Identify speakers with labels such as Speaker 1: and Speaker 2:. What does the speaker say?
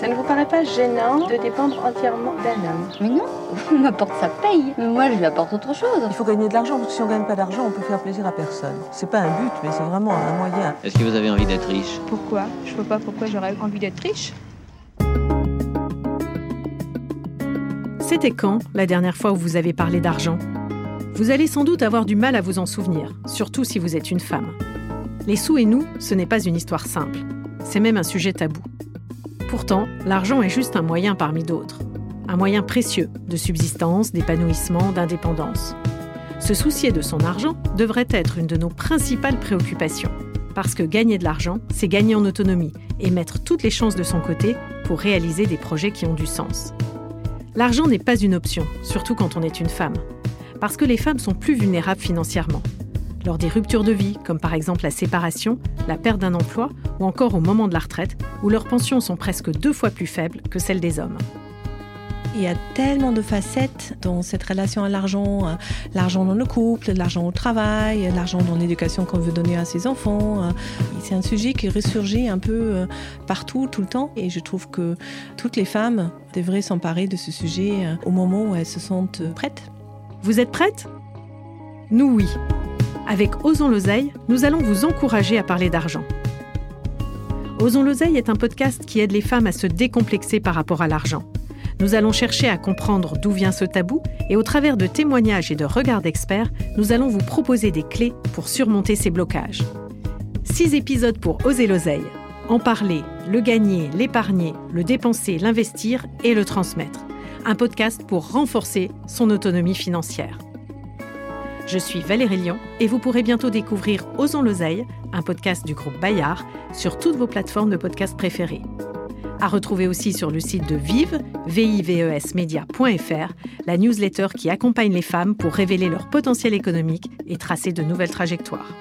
Speaker 1: Ça ne vous paraît pas gênant de dépendre entièrement d'un homme
Speaker 2: Mais non, on m'apporte sa paye. Mais moi, je lui apporte autre chose.
Speaker 3: Il faut gagner de l'argent, parce que si on gagne pas d'argent, on peut faire plaisir à personne. C'est pas un but, mais c'est vraiment un moyen.
Speaker 4: Est-ce que vous avez envie d'être riche?
Speaker 5: Pourquoi? Je vois pas pourquoi j'aurais envie d'être riche.
Speaker 6: C'était quand la dernière fois où vous avez parlé d'argent? Vous allez sans doute avoir du mal à vous en souvenir, surtout si vous êtes une femme. Les sous et nous, ce n'est pas une histoire simple. C'est même un sujet tabou. Pourtant, l'argent est juste un moyen parmi d'autres. Un moyen précieux de subsistance, d'épanouissement, d'indépendance. Se soucier de son argent devrait être une de nos principales préoccupations. Parce que gagner de l'argent, c'est gagner en autonomie et mettre toutes les chances de son côté pour réaliser des projets qui ont du sens. L'argent n'est pas une option, surtout quand on est une femme. Parce que les femmes sont plus vulnérables financièrement. Lors des ruptures de vie, comme par exemple la séparation, la perte d'un emploi ou encore au moment de la retraite, où leurs pensions sont presque deux fois plus faibles que celles des hommes.
Speaker 7: Il y a tellement de facettes dans cette relation à l'argent, euh, l'argent dans le couple, l'argent au travail, l'argent dans l'éducation qu'on veut donner à ses enfants. Euh. C'est un sujet qui ressurgit un peu euh, partout, tout le temps, et je trouve que toutes les femmes devraient s'emparer de ce sujet au moment où elles se sentent prêtes.
Speaker 6: Vous êtes prêtes? Nous oui. Avec Osons l'oseille, nous allons vous encourager à parler d'argent. Osons l'oseille est un podcast qui aide les femmes à se décomplexer par rapport à l'argent. Nous allons chercher à comprendre d'où vient ce tabou et au travers de témoignages et de regards d'experts, nous allons vous proposer des clés pour surmonter ces blocages. Six épisodes pour oser l'oseille. En parler, le gagner, l'épargner, le dépenser, l'investir et le transmettre. Un podcast pour renforcer son autonomie financière. Je suis Valérie Lyon et vous pourrez bientôt découvrir Osons l'oseille, un podcast du groupe Bayard, sur toutes vos plateformes de podcast préférées à retrouver aussi sur le site de Vive, vivesmedia.fr, la newsletter qui accompagne les femmes pour révéler leur potentiel économique et tracer de nouvelles trajectoires.